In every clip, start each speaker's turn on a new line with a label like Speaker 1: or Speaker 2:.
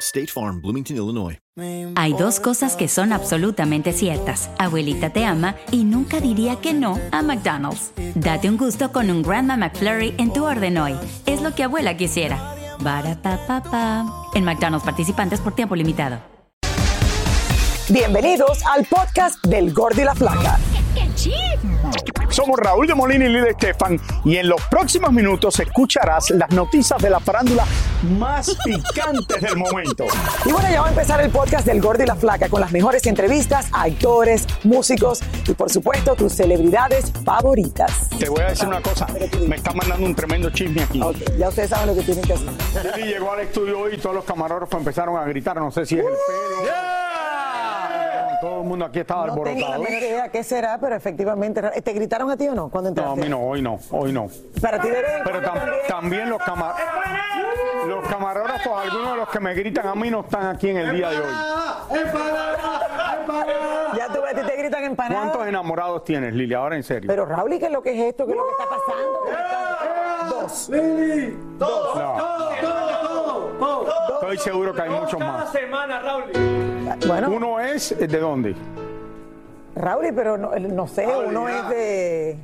Speaker 1: State Farm, Bloomington, Illinois.
Speaker 2: Hay dos cosas que son absolutamente ciertas. Abuelita te ama y nunca diría que no a McDonald's. Date un gusto con un Grandma McFlurry en tu orden hoy. Es lo que abuela quisiera. Barapapapa. En McDonald's participantes por tiempo limitado.
Speaker 3: Bienvenidos al podcast del Gordi y la Flaca.
Speaker 4: Somos Raúl de Molina y Lidia Estefan y en los próximos minutos escucharás las noticias de la farándula más picantes del momento.
Speaker 3: Y bueno, ya va a empezar el podcast del Gordi y la Flaca con las mejores entrevistas a actores, músicos y por supuesto tus celebridades favoritas.
Speaker 4: Te voy a decir una cosa, me está mandando un tremendo chisme aquí.
Speaker 3: Ok, ya ustedes saben lo que tienen que hacer.
Speaker 4: Lili llegó al estudio hoy y todos los camarógrafos empezaron a gritar, no sé si es el pelo. Todo el mundo aquí estaba
Speaker 3: No tengo la
Speaker 4: alborotado.
Speaker 3: menor idea qué será, pero efectivamente. ¿Te gritaron a ti o no cuando
Speaker 4: No, a
Speaker 3: entraste?
Speaker 4: mí no, hoy no, hoy no.
Speaker 3: Para ti
Speaker 4: Pero tam-
Speaker 3: también.
Speaker 4: también los, cama- los camarógrafos, algunos de los que me gritan a mí no están aquí en el día de hoy.
Speaker 3: Ya tú ves, a ti te gritan empanadas.
Speaker 4: ¿Cuántos enamorados tienes, Lili? Ahora en serio.
Speaker 3: Pero Raúl, ¿y qué es lo que es esto? ¿Qué es lo que está pasando? ¿Qué está- Dos.
Speaker 4: No. Estoy seguro que hay muchos más.
Speaker 3: Bueno,
Speaker 4: Uno es eh, de dónde?
Speaker 3: Raúl, pero no, no sé, uno es de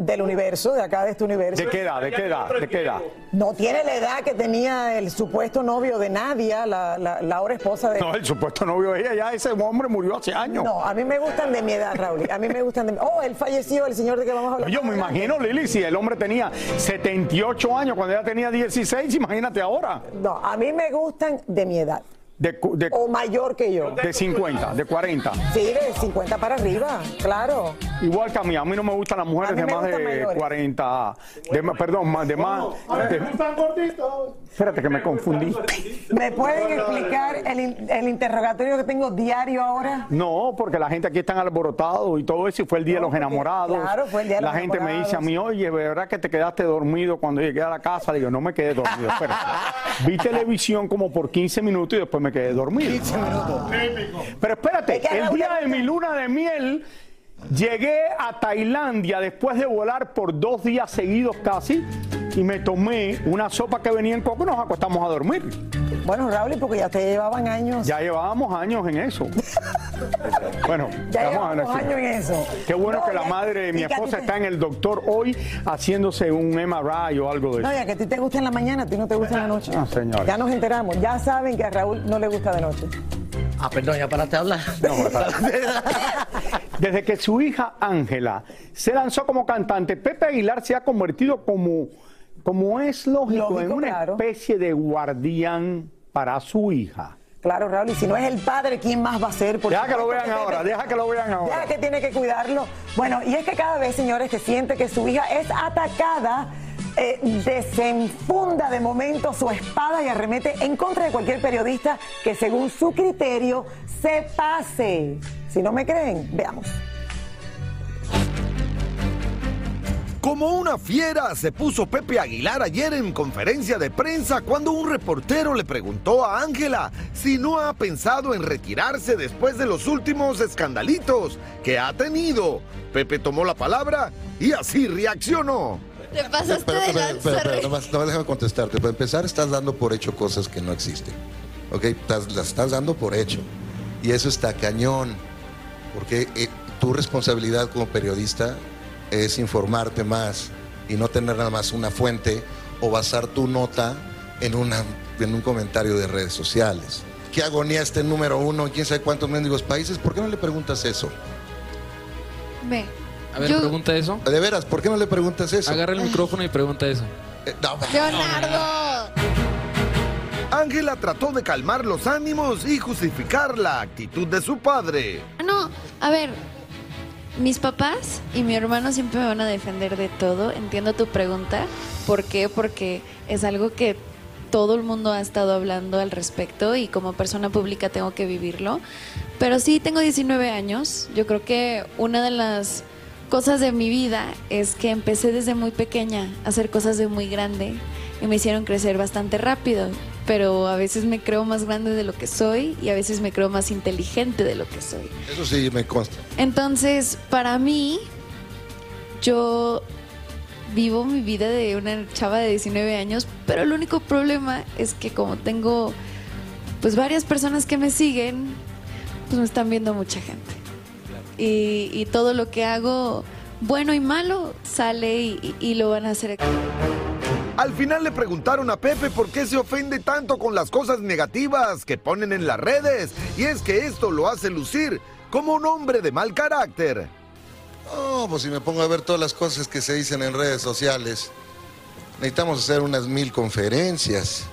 Speaker 3: del universo, de acá de este universo.
Speaker 4: ¿De qué edad? ¿De qué edad? ¿De qué edad?
Speaker 3: No tiene la edad que tenía el supuesto novio de Nadia, la, la, la ahora esposa de...
Speaker 4: No, el supuesto novio de ella, ya ese hombre murió hace años.
Speaker 3: No, a mí me gustan de mi edad, Raúl. A mí me gustan de mi... Oh, él falleció, el señor de que vamos a hablar.
Speaker 4: Yo me imagino, Lili, si el hombre tenía 78 años cuando ella tenía 16, imagínate ahora.
Speaker 3: No, a mí me gustan de mi edad.
Speaker 4: De, de,
Speaker 3: O mayor que yo.
Speaker 4: de 50, de 40.
Speaker 3: Sí, de 50 para arriba, claro.
Speaker 4: Igual que a mí, a mí no me gustan las mujeres
Speaker 3: A
Speaker 4: de más
Speaker 3: gustan
Speaker 4: de
Speaker 3: mayores.
Speaker 4: 40, de más, perdón, más de más. de- espérate que me confundí.
Speaker 3: ¿Me pueden explicar el, in- el interrogatorio que tengo diario ahora?
Speaker 4: No, porque la gente aquí están alborotados y todo eso, y fue el día de los enamorados.
Speaker 3: claro, fue el día de
Speaker 4: la
Speaker 3: los
Speaker 4: gente me dice a mí, oye, ¿verdad que te quedaste dormido cuando llegué a la casa? Digo, no me quedé dormido, espérate. Vi televisión como por 15 minutos y después me quedé dormido. Pero espérate,
Speaker 3: Es que a
Speaker 4: el día de mi luna de miel llegué a Tailandia después de volar por dos días seguidos casi y me tomé una sopa que venía en coco y nos acostamos a dormir.
Speaker 3: Bueno, Raúl, y porque ya te llevaban años.
Speaker 4: Ya llevábamos años en eso. Bueno,
Speaker 3: Ya
Speaker 4: vamos a
Speaker 3: llevamos
Speaker 4: ver.
Speaker 3: años en eso.
Speaker 4: Qué bueno
Speaker 3: No,
Speaker 4: que la madre de mi esposa
Speaker 3: te-
Speaker 4: está en el doctor hoy haciéndose un MRI o algo de
Speaker 3: No,
Speaker 4: eso.
Speaker 3: ya que a ti te gusta en la mañana, a ti no te gusta en la noche.
Speaker 4: Ah, señora.
Speaker 3: Ya nos enteramos. Ya saben que a Raúl no le gusta de noche.
Speaker 5: Ah, perdón, ya paraste de hablar.
Speaker 4: Desde que su hija Ángela se lanzó como cantante, Pepe Aguilar se ha convertido como, como es lógico,
Speaker 3: Lógico,
Speaker 4: en una
Speaker 3: claro.
Speaker 4: especie de guardián para su hija.
Speaker 3: Claro, Raúl, y si no es el padre, ¿quién más va a ser? Por
Speaker 4: Deja que lo vean ahora, deja que lo vean ahora.
Speaker 3: Deja que tiene que cuidarlo. Bueno, y es que cada vez, señores, que siente que su hija es atacada, eh, desenfunda de momento su espada y arremete en contra de cualquier periodista que según su criterio se pase. Si no me creen, veamos.
Speaker 6: Como una fiera se puso Pepe Aguilar ayer en conferencia de prensa cuando un reportero le preguntó a Ángela si no ha pensado en retirarse después de los últimos escandalitos que ha tenido. Pepe tomó la palabra y así reaccionó.
Speaker 7: Te pasaste
Speaker 8: Pero,
Speaker 7: de
Speaker 8: pero,
Speaker 7: lanza,
Speaker 8: pero, pero, nomás- nomás déjame contestarte. Para empezar, estás dando por hecho cosas que no existen. ¿Ok? Estás- las estás dando por hecho. Y eso está cañón. Porque eh, tu responsabilidad como periodista es informarte más y no tener nada más una fuente o basar tu nota en, una, en un comentario de redes sociales. qué agonía este número uno en quién sabe cuántos mendigos países. ¿Por qué no le preguntas eso?
Speaker 7: Ve.
Speaker 9: A ver,
Speaker 7: Yo-
Speaker 9: pregunta eso.
Speaker 8: De veras, ¿por qué no le preguntas eso?
Speaker 9: Agarra el micrófono y pregunta eso.
Speaker 8: Eh, no,
Speaker 7: Leonardo.
Speaker 6: Ángela trató de calmar los ánimos y justificar la actitud de su padre.
Speaker 7: No, a ver. Mis papás y mi hermano siempre me van a defender de todo. Entiendo tu pregunta. ¿Por qué? Porque es algo que todo el mundo ha estado hablando al respecto y como persona pública tengo que vivirlo. Pero sí, tengo 19 años. Yo creo que una de las cosas de mi vida es que empecé desde muy pequeña a hacer cosas de muy grande y me hicieron crecer bastante rápido. Pero a veces me creo más grande de lo que soy y a veces me creo más inteligente de lo que soy.
Speaker 8: Eso sí me consta.
Speaker 7: Entonces, para mí, yo vivo mi vida de una chava de 19 años, pero el único problema es que como tengo pues varias personas que me siguen, pues me están viendo mucha gente. Y, y todo lo que hago, bueno y malo, sale y, y- y lo van a hacer.
Speaker 6: Al final le preguntaron a Pepe por qué se ofende tanto con las cosas negativas que ponen en las redes. Y es que esto lo hace lucir como un hombre de mal carácter.
Speaker 8: No, pues si me pongo a ver todas las cosas que se dicen en redes sociales, necesitamos hacer unas mil conferencias.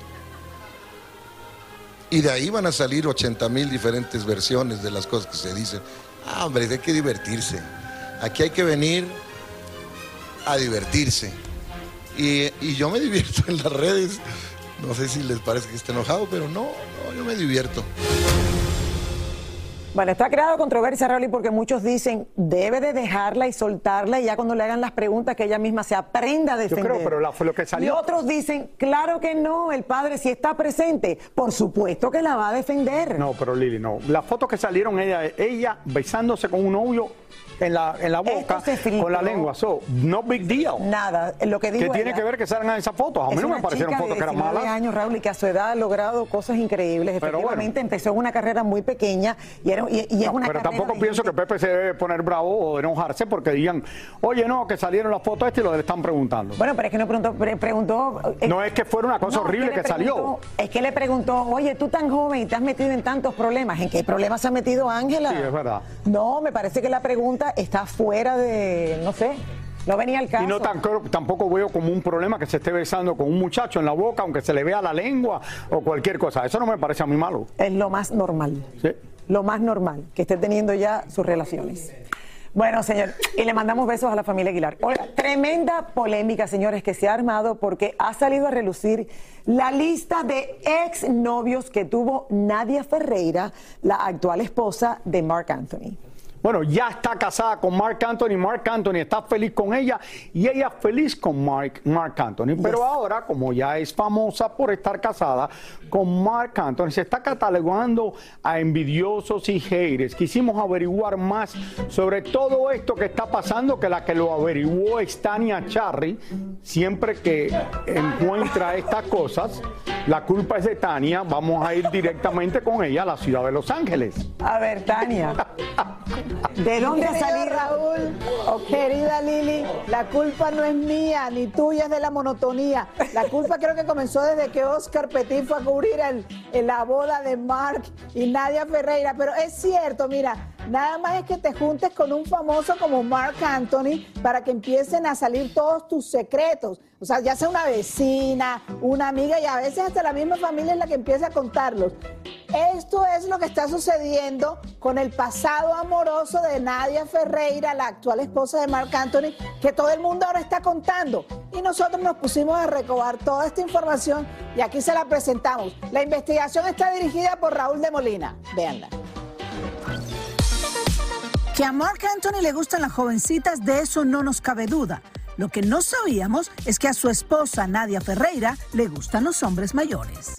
Speaker 8: Y de ahí van a salir 80 mil diferentes versiones de las cosas que se dicen. Ah, hombre, hay que divertirse. Aquí hay que venir a divertirse. Y, y yo me divierto en las redes. No sé si les parece que esté enojado, pero no, no, yo me divierto.
Speaker 3: Bueno, está creado controversia, Raúl, porque muchos dicen debe de dejarla y soltarla y ya cuando le hagan las preguntas que ella misma se aprenda a
Speaker 4: Yo
Speaker 3: defender.
Speaker 4: creo, pero la- fue lo que
Speaker 3: Y
Speaker 4: salió.
Speaker 3: otros dicen, claro que no, el padre si está presente, por supuesto que la va a defender.
Speaker 4: No, pero Lili, no. Las fotos que salieron ella, ella besándose con un novio en la, en la boca,
Speaker 3: filtró.
Speaker 4: con la lengua. So, no big deal.
Speaker 3: Nada, lo que digo
Speaker 4: ¿Qué tiene que ver que salgan esas fotos? A mí no me parecieron fotos
Speaker 3: de
Speaker 4: que eran
Speaker 3: 19
Speaker 4: malas.
Speaker 3: años, Raúl, y que a su edad ha logrado cosas increíbles. Efectivamente, empezó en una carrera muy pequeña y, era, y, y es
Speaker 4: No,
Speaker 3: una
Speaker 4: pero tampoco pienso que
Speaker 3: gente-
Speaker 4: Pepe se debe poner bravo o enojarse porque digan, oye, no, que salieron las fotos estas y lo le están preguntando.
Speaker 3: Bueno, pero es que no preguntó, pre- preguntó eh,
Speaker 4: no es que fuera una cosa
Speaker 3: No,
Speaker 4: horrible
Speaker 3: le
Speaker 4: que, salió.
Speaker 3: preguntó- Es que le preguntó, oye, tú tan joven y te has metido en tantos problemas. ¿En qué problemas se ha metido Ángela?
Speaker 4: Sí, es verdad.
Speaker 3: No, me parece que la pregunta está fuera de, no sé, no venía al caso.
Speaker 4: Y no tan- tampoco veo como un problema que se esté besando con un muchacho en la boca, aunque se le vea la lengua o cualquier cosa. Eso no me parece a mí malo.
Speaker 3: Es lo más normal.
Speaker 4: Sí.
Speaker 3: Lo más normal, que esté teniendo ya sus relaciones. Bueno, señor, y le mandamos besos a la familia Aguilar. Oiga, tremenda polémica, señores, que se ha armado porque ha salido a relucir la lista de exnovios que tuvo Nadia Ferreira, la actual esposa de Mark Anthony.
Speaker 4: Bueno, ya está casada con Mark Anthony, Mark Anthony está feliz con ella y ella feliz con Mark, Mark Anthony. Pero ahora, como ya es famosa por estar casada con Mark Anthony, se está catalogando a envidiosos y haters. Quisimos averiguar más sobre todo esto que está pasando, que la que lo averiguó es Tania Charry. Siempre que encuentra estas cosas, la culpa es de Tania. Vamos a ir directamente con ella a la ciudad de Los Ángeles.
Speaker 3: A ver, Tania, ¿de dónde ha salido?
Speaker 10: Raúl, querida Lili, la culpa no es mía ni tuya, es de la monotonía. La culpa creo que comenzó desde que Oscar Petit fue a cubrir el- el- la boda de Mark y Nadia Ferreira. Pero es cierto, mira, nada más es que te juntes con un famoso como Mark Anthony para que empiecen a salir todos tus secretos. O sea, ya sea una vecina, una amiga y a veces hasta la misma familia es la que empieza a contarlos. Esto es lo que está sucediendo con el pasado amoroso de Nadia Ferreira, la actual esposa de Marc Anthony, que todo el mundo ahora está contando. Y nosotros nos pusimos a recobar toda esta información y aquí se la presentamos. La investigación está dirigida por Raúl de Molina. Véanla.
Speaker 11: Que a Mark Anthony le gustan las jovencitas, de eso no nos cabe duda. Lo que no sabíamos es que a su esposa Nadia Ferreira le gustan los hombres mayores.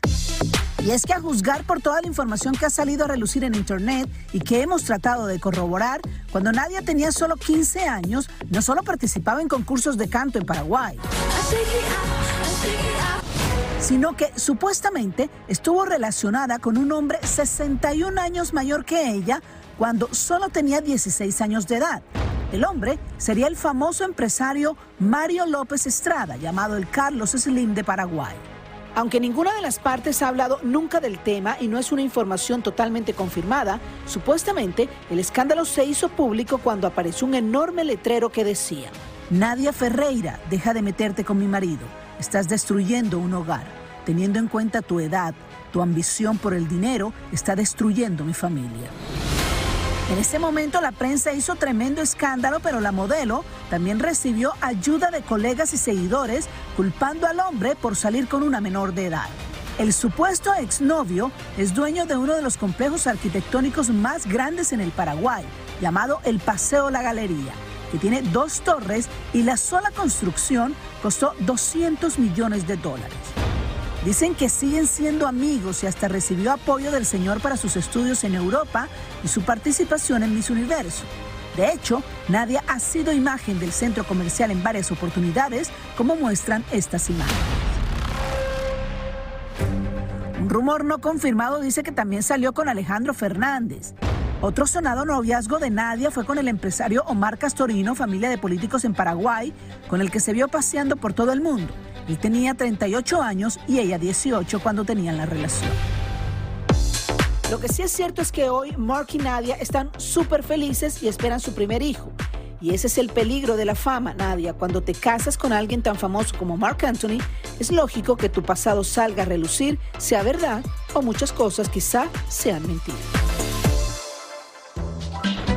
Speaker 11: Y es que a juzgar por toda la información que ha salido a relucir en internet y que hemos tratado de corroborar, cuando Nadia tenía solo 15 años, no solo participaba en concursos de canto en Paraguay, sino que supuestamente estuvo relacionada con un hombre 61 años mayor que ella cuando solo tenía 16 años de edad. El hombre sería el famoso empresario Mario López Estrada, llamado el Carlos Slim de Paraguay. Aunque ninguna de las partes ha hablado nunca del tema y no es una información totalmente confirmada, supuestamente el escándalo se hizo público cuando apareció un enorme letrero que decía, Nadia Ferreira, deja de meterte con mi marido, estás destruyendo un hogar. Teniendo en cuenta tu edad, tu ambición por el dinero está destruyendo mi familia. En ese momento la prensa hizo tremendo escándalo, pero la modelo también recibió ayuda de colegas y seguidores culpando al hombre por salir con una menor de edad. El supuesto exnovio es dueño de uno de los complejos arquitectónicos más grandes en el Paraguay, llamado el Paseo La Galería, que tiene dos torres y la sola construcción costó 200 millones de dólares. Dicen que siguen siendo amigos y hasta recibió apoyo del señor para sus estudios en Europa y su participación en Miss Universo. De hecho, Nadia ha sido imagen del centro comercial en varias oportunidades, como muestran estas imágenes. Un rumor no confirmado dice que también salió con Alejandro Fernández. Otro sonado noviazgo de Nadia fue con el empresario Omar Castorino, familia de políticos en Paraguay, con el que se vio paseando por todo el mundo. Él tenía 38 años y ella 18 cuando tenían la relación. Lo que sí es cierto es que hoy Mark y Nadia están súper felices y esperan su primer hijo. Y ese es el peligro de la fama, Nadia. Cuando te casas con alguien tan famoso como Mark Anthony, es lógico que tu pasado salga a relucir, sea verdad o muchas cosas quizá sean mentiras.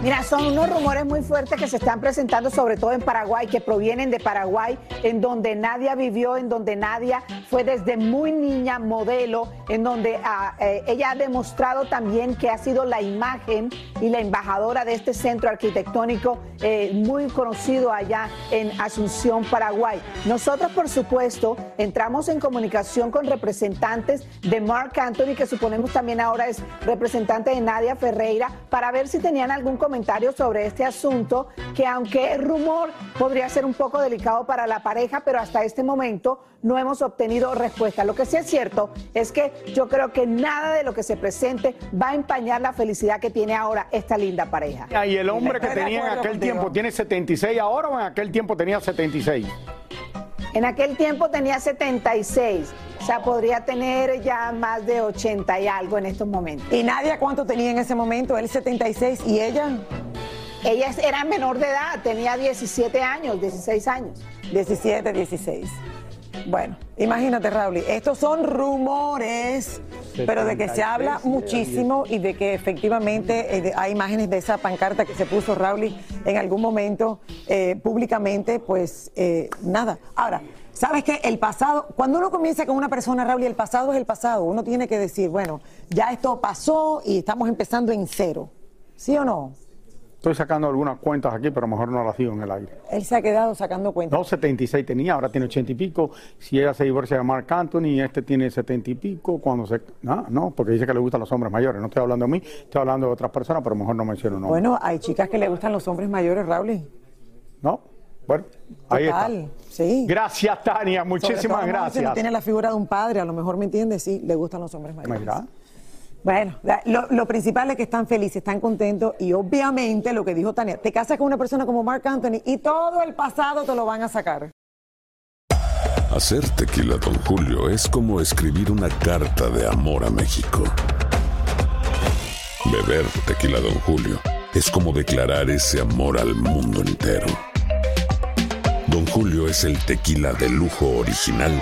Speaker 10: Mira, son unos rumores muy fuertes que se están presentando, sobre todo en Paraguay, que provienen de Paraguay, en donde Nadia vivió, en donde Nadia fue desde muy niña modelo, en donde ah, eh, ella ha demostrado también que ha sido la imagen y la embajadora de este centro arquitectónico eh, muy conocido allá en Asunción, Paraguay. Nosotros, por supuesto, entramos en comunicación con representantes de Mark Anthony, que suponemos también ahora es representante de Nadia Ferreira, para ver si tenían algún comentario sobre este asunto, que aunque es rumor, podría ser un poco delicado para la pareja, pero hasta este momento no hemos obtenido respuesta. Lo que sí es cierto es que yo creo que nada de lo que se presente va a empañar la felicidad que tiene ahora esta linda pareja.
Speaker 4: Y el hombre que tenía en aquel tiempo tiene 76 ahora o en aquel tiempo tenía 76?
Speaker 10: En aquel tiempo tenía 76, o sea, podría tener ya más de 80 y algo en estos momentos.
Speaker 3: ¿Y Nadia cuánto tenía en ese momento? Él 76 y ella.
Speaker 10: Ella era menor de edad, tenía 17 años, 16 años.
Speaker 3: 17, 16. Bueno, imagínate, Raúl, estos son rumores, pero de que se habla muchísimo y de que efectivamente eh, hay imágenes de esa pancarta que se puso Raúl en algún momento eh, públicamente, pues eh, nada. Ahora, ¿sabes qué? El pasado, cuando uno comienza con una persona, Raúl, el pasado es el pasado, uno tiene que decir, bueno, ya esto pasó y estamos empezando en cero. ¿Sí o no?
Speaker 4: Estoy sacando algunas cuentas aquí, pero mejor no las digo en el aire.
Speaker 3: Él se ha quedado sacando cuentas.
Speaker 4: No, 76 tenía, ahora tiene 80 y pico. Si ella se divorcia de Mark Anthony, este tiene 70 y pico. Cuando se. No, no, porque dice que le gustan los hombres mayores. No estoy hablando de mí, estoy hablando de otras personas, pero mejor no menciono nombres.
Speaker 3: Bueno, hay chicas que le gustan los hombres mayores, Raúl.
Speaker 4: No, bueno, ahí
Speaker 3: Total,
Speaker 4: está.
Speaker 3: sí.
Speaker 4: Gracias, Tania, muchísimas
Speaker 3: todo, Si no
Speaker 4: gracias.
Speaker 3: tiene la figura de un padre, a lo mejor me entiende, sí, le gustan los hombres mayores.
Speaker 4: Mira.
Speaker 3: Bueno, lo principal es que están felices, están contentos y obviamente lo que dijo Tania, te casas con una persona como Mark Anthony y todo el pasado te lo van a sacar.
Speaker 12: Hacer tequila, Don Julio, es como escribir una carta de amor a México. Beber tequila, Don Julio, es como declarar ese amor al mundo entero. Don Julio es el tequila de lujo original,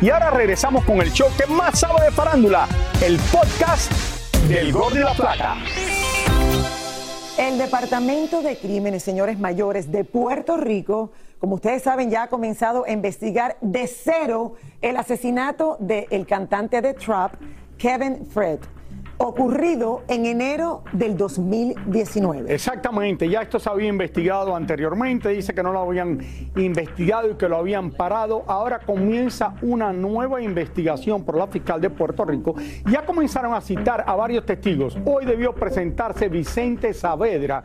Speaker 4: Y ahora regresamos con el show que más sabe de farándula, el podcast del Gordo y la Plata.
Speaker 3: El Departamento de Crímenes, señores mayores de Puerto Rico, como ustedes saben, ya ha comenzado a investigar de cero el asesinato del cantante de trap, Kevin Fred ocurrido en enero del 2019.
Speaker 4: Exactamente, ya esto se había investigado anteriormente, dice que no lo habían investigado y que lo habían parado. Ahora comienza una nueva investigación por la fiscal de Puerto Rico. Ya comenzaron a citar a varios testigos. Hoy debió presentarse Vicente Saavedra,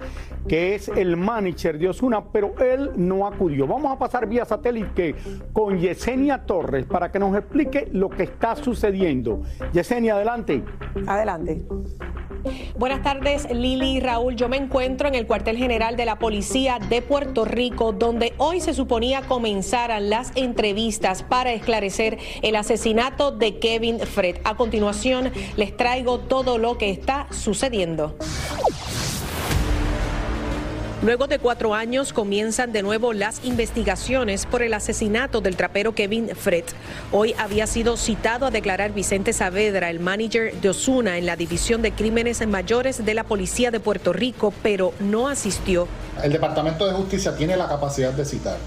Speaker 4: que es el manager de Osuna, pero él no acudió. Vamos a pasar vía satélite con Yesenia Torres para que nos explique lo que está sucediendo. Yesenia, adelante.
Speaker 3: Adelante.
Speaker 13: Buenas tardes, Lili y Raúl. Yo me encuentro en el cuartel general de la Policía de Puerto Rico, donde hoy se suponía comenzaran las entrevistas para esclarecer el asesinato de Kevin Fred. A continuación, les traigo todo lo que está sucediendo. Luego de cuatro años comienzan de nuevo las investigaciones por el asesinato del trapero Kevin Fred. Hoy había sido citado a declarar Vicente Saavedra, el manager de Osuna en la División de Crímenes Mayores de la Policía de Puerto Rico, pero no asistió.
Speaker 14: El Departamento de Justicia tiene la capacidad de citar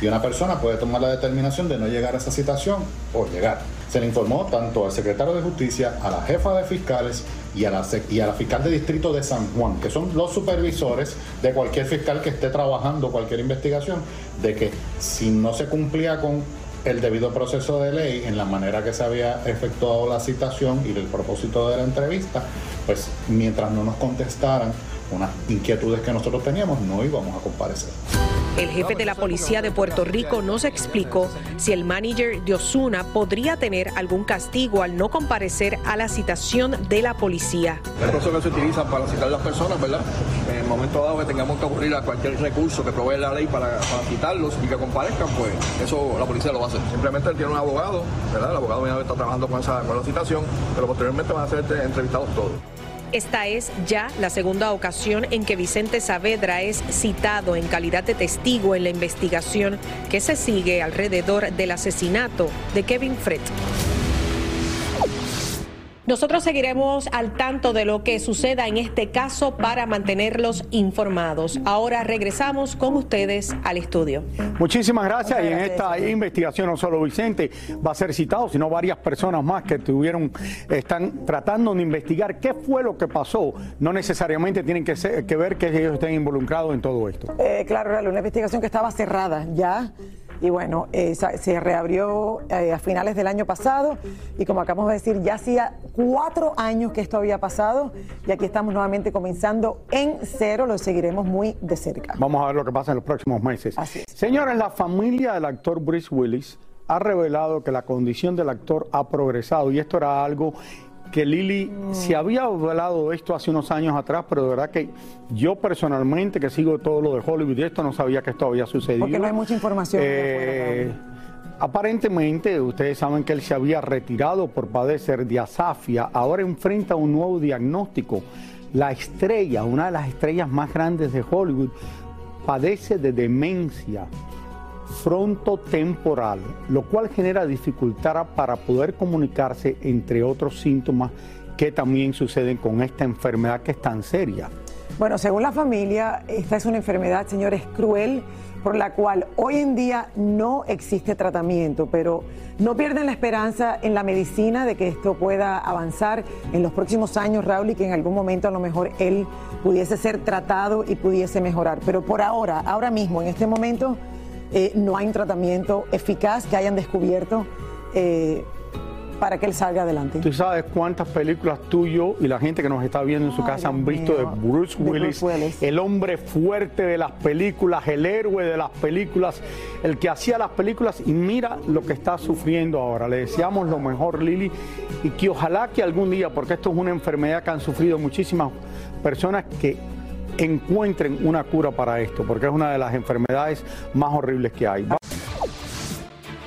Speaker 14: y una persona puede tomar la determinación de no llegar a esa citación o llegar. Se le informó tanto al secretario de Justicia, a la jefa de fiscales y a, la, y a la fiscal de distrito de San Juan, que son los supervisores de cualquier fiscal que esté trabajando cualquier investigación, de que si no se cumplía con el debido proceso de ley en la manera que se había efectuado la citación y el propósito de la entrevista, pues mientras no nos contestaran unas inquietudes que nosotros teníamos, no íbamos a comparecer.
Speaker 13: El jefe de la policía de Puerto Rico nos explicó si el manager de Osuna podría tener algún castigo al no comparecer a la citación de la policía.
Speaker 15: El proceso que se utiliza para citar a las personas, ¿verdad? En el momento dado que tengamos que ocurrir a cualquier recurso que provee la ley para, citarlos y que comparezcan, pues eso la policía lo va a hacer. Simplemente él tiene un abogado, ¿verdad? El abogado está trabajando con, esa, con la citación, pero posteriormente van a ser entrevistados todos.
Speaker 13: Esta es ya la segunda ocasión en que Vicente Saavedra es citado en calidad de testigo en la investigación que se sigue alrededor del asesinato de Kevin Fred. Nosotros seguiremos al tanto de lo que suceda en este caso para mantenerlos informados. Ahora regresamos con ustedes al estudio.
Speaker 4: Muchísimas gracias. y en esta investigación no solo Vicente va a ser citado, sino varias personas más que tuvieron, están tratando de investigar qué fue lo que pasó. No necesariamente tienen que, que ver que ellos estén involucrados en todo esto.
Speaker 3: Eh, claro, una investigación que estaba cerrada ya y bueno, eh, se reabrió eh, a finales del año pasado y como acabamos de decir, ya hacía cuatro años que esto había pasado y aquí estamos nuevamente comenzando en cero, lo seguiremos muy de cerca.
Speaker 4: Vamos a ver lo que pasa en los próximos meses. Señores, la familia del actor Bruce Willis ha revelado que la condición del actor ha progresado y esto era algo que Lili se había hablado de esto hace unos años atrás, pero de verdad que yo personalmente, que sigo todo lo de Hollywood y esto, no sabía que esto había sucedido.
Speaker 3: Porque no hay mucha información.
Speaker 4: Eh, aparentemente, ustedes saben que él se había retirado por padecer de asafia, ahora enfrenta un nuevo diagnóstico. La estrella, una de las estrellas más grandes de Hollywood, padece de demencia frontotemporal, lo cual genera dificultad para poder comunicarse, entre otros síntomas que también suceden con esta enfermedad que es tan seria.
Speaker 3: Bueno, según la familia, esta es una enfermedad, señores, cruel, por la cual hoy en día no existe tratamiento, pero no pierden la esperanza en la medicina de que esto pueda avanzar en los próximos años, Raúl, y que en algún momento a lo mejor él pudiese ser tratado y pudiese mejorar. Pero por ahora, ahora mismo, en este momento, eh, no hay un tratamiento eficaz que hayan descubierto eh, para que él salga adelante.
Speaker 4: ¿Tú sabes cuántas películas tú, yo y la gente que nos está viendo en su casa han visto de Bruce, Willis, el hombre fuerte de las películas, el héroe de las películas, el que hacía las películas y mira lo que está sufriendo ahora. Le deseamos lo mejor, Lili, y que ojalá que algún día, porque esto es una enfermedad que han sufrido muchísimas personas que encuentren una cura para esto, porque es una de las enfermedades más horribles que hay.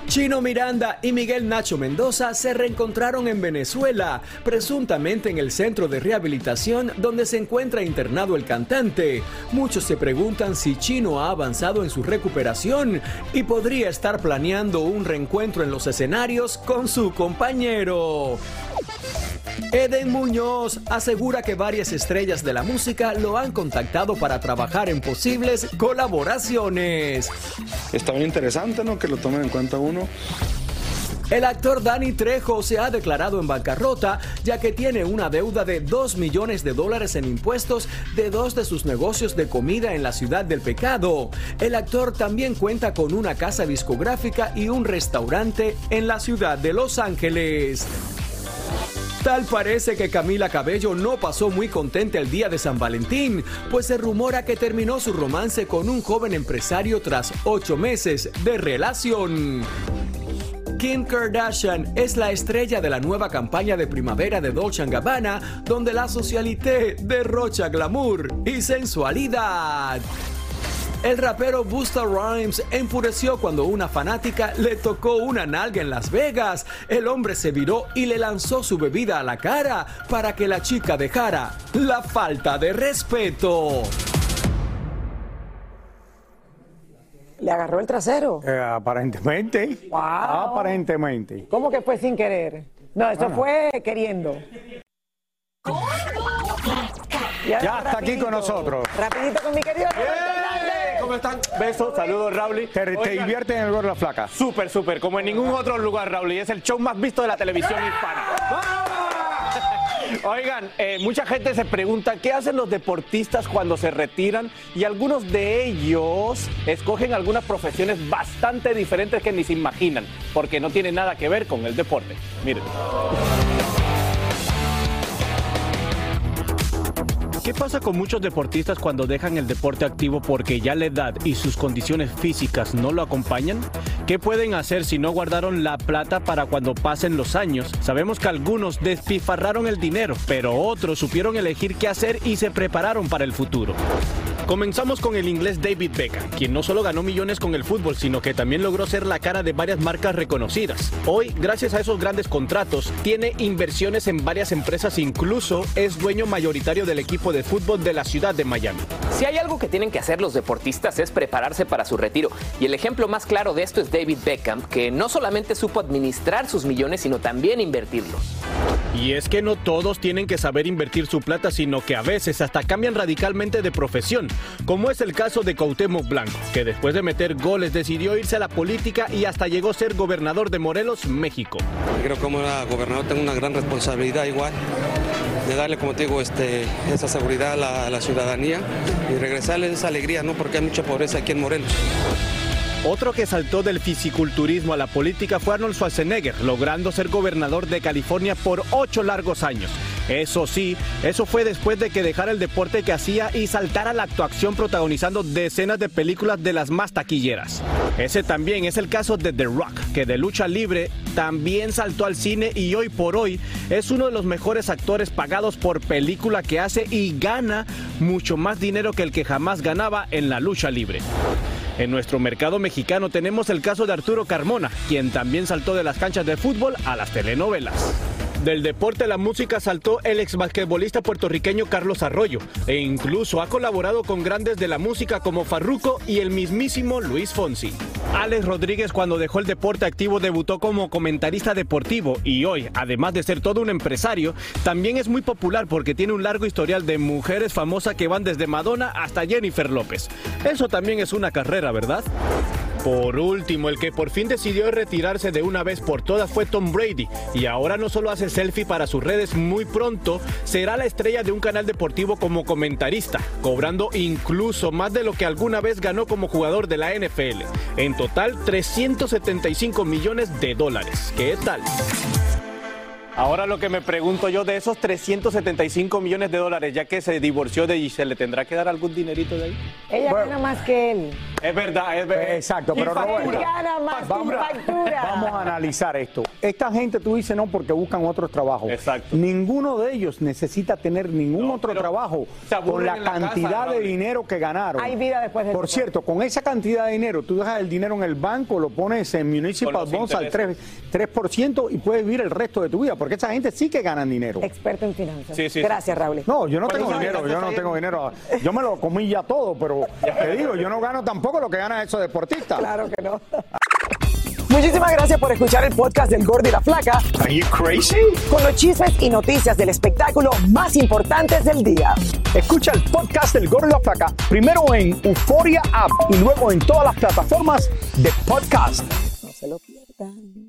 Speaker 16: Chino Miranda y Miguel Nacho Mendoza se reencontraron en Venezuela, presuntamente en el centro de rehabilitación donde se encuentra internado el cantante. Muchos se preguntan si Chino ha avanzado en su recuperación y podría estar planeando un reencuentro en los escenarios con su compañero. Eden Muñoz asegura que varias estrellas de la música lo han contactado para trabajar en posibles colaboraciones.
Speaker 17: Está muy interesante, ¿no? Que lo tomen en cuenta uno.
Speaker 16: El actor Danny Trejo se ha declarado en bancarrota ya que tiene una deuda de 2 millones de dólares en impuestos de dos de sus negocios de comida en la ciudad del pecado. El actor también cuenta con una casa discográfica y un restaurante en la ciudad de Los Ángeles. Tal parece que Camila Cabello no pasó muy contenta el día de San Valentín, pues se rumora que terminó su romance con un joven empresario tras ocho meses de relación. Kim Kardashian es la estrella de la nueva campaña de primavera de Dolce Gabbana, donde la socialité derrocha glamour y sensualidad. El rapero Busta Rhymes enfureció cuando una fanática le tocó una nalga en Las Vegas. El hombre se viró y le lanzó su bebida a la cara para que la chica dejara la falta de respeto.
Speaker 3: ¿Le agarró el trasero?
Speaker 4: Eh, aparentemente.
Speaker 3: Wow.
Speaker 4: Aparentemente.
Speaker 3: ¿Cómo que fue sin querer? No, eso
Speaker 4: Bueno.
Speaker 3: fue queriendo.
Speaker 4: Ya está aquí con nosotros.
Speaker 3: Rapidito con mi querido Hernández.
Speaker 18: ¿Cómo están? Besos, saludos, Raúl.
Speaker 4: Te, te divierten en el gordo la flaca.
Speaker 18: Súper, súper, como en ningún otro lugar, Raúl. Y es el show más visto de la televisión hispana. Oigan, eh, mucha gente se pregunta qué hacen los deportistas cuando se retiran y algunos de ellos escogen algunas profesiones bastante diferentes que ni se imaginan, porque no tienen nada que ver con el deporte. Miren. ¿Qué pasa con muchos deportistas cuando dejan el deporte activo porque ya la edad y sus condiciones físicas no lo acompañan? ¿Qué pueden hacer si no guardaron la plata para cuando pasen los años? Sabemos que algunos despifarraron el dinero, pero otros supieron elegir qué hacer y se prepararon para el futuro. Comenzamos con el inglés David Beckham, quien no solo ganó millones con el fútbol, sino que también logró ser la cara de varias marcas reconocidas. Hoy, gracias a esos grandes contratos, tiene inversiones en varias empresas, incluso es dueño mayoritario del equipo de fútbol de la ciudad de Miami.
Speaker 19: Si hay algo que tienen que hacer los deportistas es prepararse para su retiro. Y el ejemplo más claro de esto es David Beckham, que no solamente supo administrar sus millones, sino también invertirlos.
Speaker 18: Y es que no todos tienen que saber invertir su plata, sino que a veces hasta cambian radicalmente de profesión, como es el caso de Cuauhtémoc Blanco, que después de meter goles decidió irse a la política y hasta llegó a ser gobernador de Morelos, México.
Speaker 20: Creo que como gobernador tengo una gran responsabilidad igual de darle, como te digo, este, esa seguridad a la, a la ciudadanía y regresarles esa alegría, ¿no? Porque hay mucha pobreza aquí en Morelos.
Speaker 18: Otro que saltó del fisiculturismo a la política fue Arnold Schwarzenegger, logrando ser gobernador de California por ocho largos años. Eso sí, eso fue después de que dejara el deporte que hacía y saltara la actuación protagonizando decenas de películas de las más taquilleras. Ese también es el caso de The Rock, que de lucha libre también saltó al cine y hoy por hoy es uno de los mejores actores pagados por película que hace y gana mucho más dinero que el que jamás ganaba en la lucha libre. En nuestro mercado mexicano tenemos el caso de Arturo Carmona, quien también saltó de las canchas de fútbol a las telenovelas. Del deporte a la música saltó el ex basquetbolista puertorriqueño Carlos Arroyo e incluso ha colaborado con grandes de la música como Farruko y el mismísimo Luis Fonsi. Alex Rodríguez cuando dejó el deporte activo debutó como comentarista deportivo y hoy, además de ser todo un empresario, también es muy popular porque tiene un largo historial de mujeres famosas que van desde Madonna hasta Jennifer López. Eso también es una carrera, ¿verdad? Por último, el que por fin decidió retirarse de una vez por todas fue Tom Brady y ahora no solo hace selfie para sus redes, muy pronto será la estrella de un canal deportivo como comentarista, cobrando incluso más de lo que alguna vez ganó como jugador de la NFL. En total, 375 millones de dólares. ¿Qué tal? Ahora lo que me pregunto yo de esos 375 millones de dólares, ya que se divorció de Giselle, ¿le tendrá que dar algún dinerito de ahí?
Speaker 3: Ella gana más que él.
Speaker 18: Es verdad, es verdad.
Speaker 4: Exacto,
Speaker 18: Y
Speaker 4: pero. Roberto,
Speaker 3: Gana más
Speaker 4: vamos, vamos a analizar esto. Esta gente tú dices no porque buscan otros trabajos.
Speaker 18: Exacto.
Speaker 4: Ninguno de ellos necesita tener ningún otro trabajo con la
Speaker 18: en la casa,
Speaker 4: cantidad de dinero que ganaron.
Speaker 3: Hay vida después de
Speaker 4: Por cierto, con esa cantidad de dinero, tú dejas el dinero en el banco, lo pones en Municipal Bonds al 3%,
Speaker 18: intereses.
Speaker 4: 3% y puedes vivir el resto de tu vida, porque esa gente sí que ganan dinero.
Speaker 3: Experto en finanzas.
Speaker 4: Sí, sí,
Speaker 3: Gracias. Raúl.
Speaker 4: No, yo no tengo dinero, yo no tengo dinero. Yo me lo comí ya todo, pero te digo, yo no gano tampoco lo que ganan esos deportistas.
Speaker 3: Claro que no. Muchísimas gracias por escuchar el podcast del Gordo y la Flaca.
Speaker 4: Are you crazy?
Speaker 3: Con los chismes y noticias del espectáculo más importantes del día.
Speaker 4: Escucha el podcast del Gordo y la Flaca primero en Euforia App y luego en todas las plataformas de podcast.
Speaker 3: No se lo pierdan.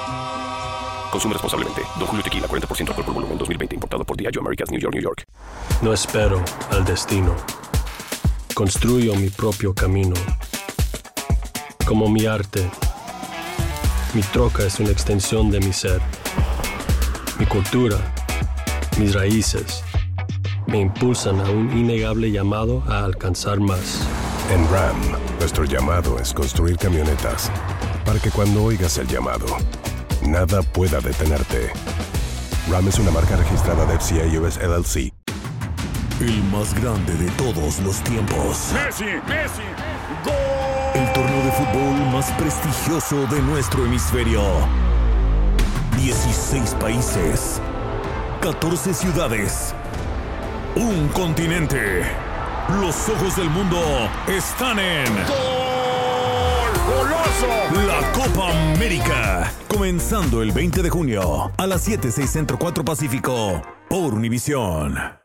Speaker 21: Consume responsablemente. Don Julio Tequila, 40% alcohol por volumen, 2020. Importado por Diageo Americas, New York, New York.
Speaker 22: No espero al destino. Construyo mi propio camino. Como mi arte. Mi troca es una extensión de mi ser. Mi cultura, mis raíces, me impulsan a un innegable llamado a alcanzar más.
Speaker 23: En Ram, nuestro llamado es construir camionetas para que cuando oigas el llamado, nada pueda detenerte. Ram es una marca registrada de FCA US LLC.
Speaker 24: El más grande de todos los tiempos.
Speaker 25: Messi, Messi,
Speaker 24: El torneo de fútbol más prestigioso de nuestro hemisferio. 16 países. 14 ciudades. Un continente. Los ojos del mundo están en.
Speaker 25: ¡Goloso!
Speaker 24: La Copa América. Comenzando el 20 de junio a las 7, 6 Centro 4 Pacífico por Univisión.